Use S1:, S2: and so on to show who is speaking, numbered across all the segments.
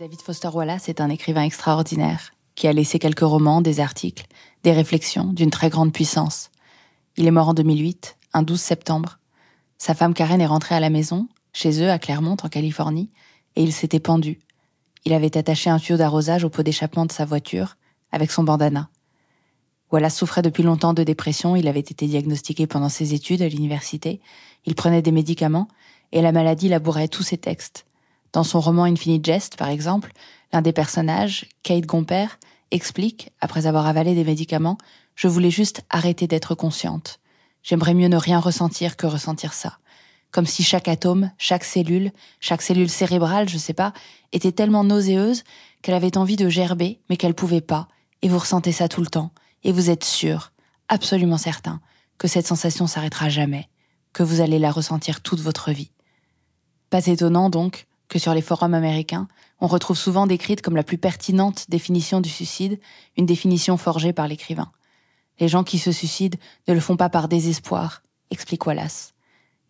S1: David Foster Wallace est un écrivain extraordinaire qui a laissé quelques romans, des articles, des réflexions d'une très grande puissance. Il est mort en 2008, un 12 septembre. Sa femme Karen est rentrée à la maison, chez eux à Claremont en Californie, et il s'était pendu. Il avait attaché un tuyau d'arrosage au pot d'échappement de sa voiture avec son bandana. Wallace souffrait depuis longtemps de dépression, il avait été diagnostiqué pendant ses études à l'université, il prenait des médicaments, et la maladie labourait tous ses textes. Dans son roman Infinite Jest, par exemple, l'un des personnages, Kate Gomper, explique, après avoir avalé des médicaments, je voulais juste arrêter d'être consciente. J'aimerais mieux ne rien ressentir que ressentir ça. Comme si chaque atome, chaque cellule, chaque cellule cérébrale, je sais pas, était tellement nauséeuse qu'elle avait envie de gerber, mais qu'elle pouvait pas. Et vous ressentez ça tout le temps. Et vous êtes sûr, absolument certain, que cette sensation s'arrêtera jamais, que vous allez la ressentir toute votre vie. Pas étonnant donc que sur les forums américains, on retrouve souvent décrite comme la plus pertinente définition du suicide, une définition forgée par l'écrivain. Les gens qui se suicident ne le font pas par désespoir, explique Wallace,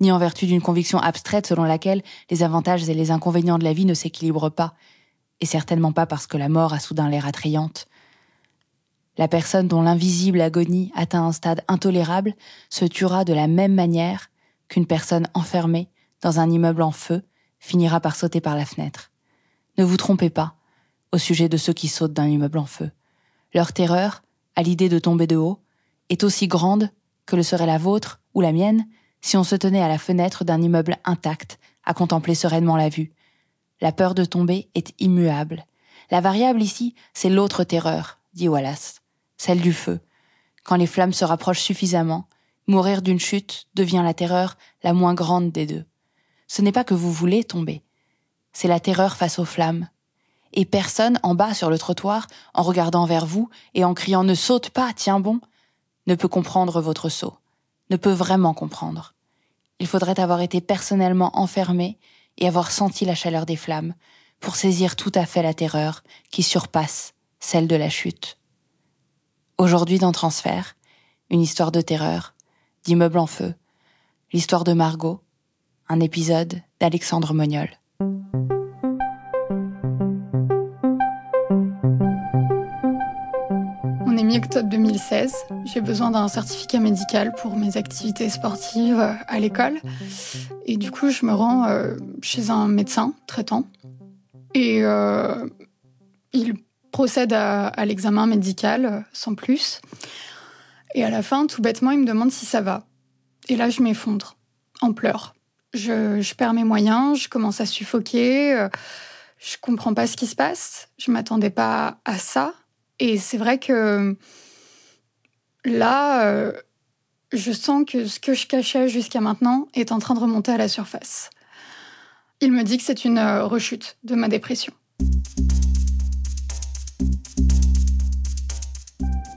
S1: ni en vertu d'une conviction abstraite selon laquelle les avantages et les inconvénients de la vie ne s'équilibrent pas, et certainement pas parce que la mort a soudain l'air attrayante. La personne dont l'invisible agonie atteint un stade intolérable se tuera de la même manière qu'une personne enfermée dans un immeuble en feu finira par sauter par la fenêtre. Ne vous trompez pas au sujet de ceux qui sautent d'un immeuble en feu. Leur terreur, à l'idée de tomber de haut, est aussi grande que le serait la vôtre ou la mienne si on se tenait à la fenêtre d'un immeuble intact à contempler sereinement la vue. La peur de tomber est immuable. La variable ici, c'est l'autre terreur, dit Wallace, celle du feu. Quand les flammes se rapprochent suffisamment, mourir d'une chute devient la terreur la moins grande des deux ce n'est pas que vous voulez tomber, c'est la terreur face aux flammes. Et personne en bas sur le trottoir, en regardant vers vous et en criant ne saute pas, tiens bon, ne peut comprendre votre saut, ne peut vraiment comprendre. Il faudrait avoir été personnellement enfermé et avoir senti la chaleur des flammes pour saisir tout à fait la terreur qui surpasse celle de la chute. Aujourd'hui dans Transfert, une histoire de terreur, d'immeuble en feu, l'histoire de Margot, un épisode d'Alexandre Mognol.
S2: On est mi-octobre 2016. J'ai besoin d'un certificat médical pour mes activités sportives à l'école. Et du coup, je me rends euh, chez un médecin traitant. Et euh, il procède à l'examen médical sans plus. Et à la fin, tout bêtement, il me demande si ça va. Et là, je m'effondre en pleurs je, perds mes moyens, je commence à suffoquer, euh, je comprends pas ce qui se passe, je m'attendais pas à ça. Et c'est vrai que là, euh, je sens que ce que je cachais jusqu'à maintenant est en train de remonter à la surface. Il me dit que c'est une euh, rechute de ma dépression.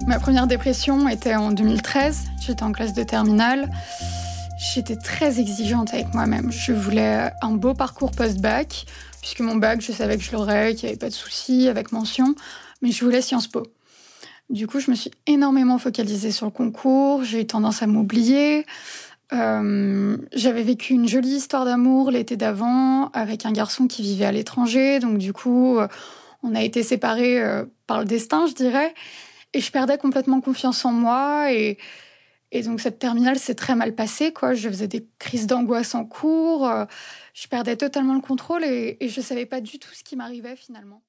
S2: Ma première dépression était en 2013, j'étais en classe de terminale. J'étais très exigeante avec moi-même. Je voulais un beau parcours post-bac, puisque mon bac, je savais que je l'aurais, qu'il n'y avait pas de souci avec mention, mais je voulais Sciences Po. Du coup, je me suis énormément focalisée sur le concours, j'ai eu tendance à m'oublier. Euh, j'avais vécu une jolie histoire d'amour l'été d'avant avec un garçon qui vivait à l'étranger, donc du coup, euh, on a été séparés euh, par le destin, je dirais. Et je perdais complètement confiance en moi et et donc cette terminale s'est très mal passée, quoi. Je faisais des crises d'angoisse en cours, euh, je perdais totalement le contrôle et, et je savais pas du tout ce qui m'arrivait finalement.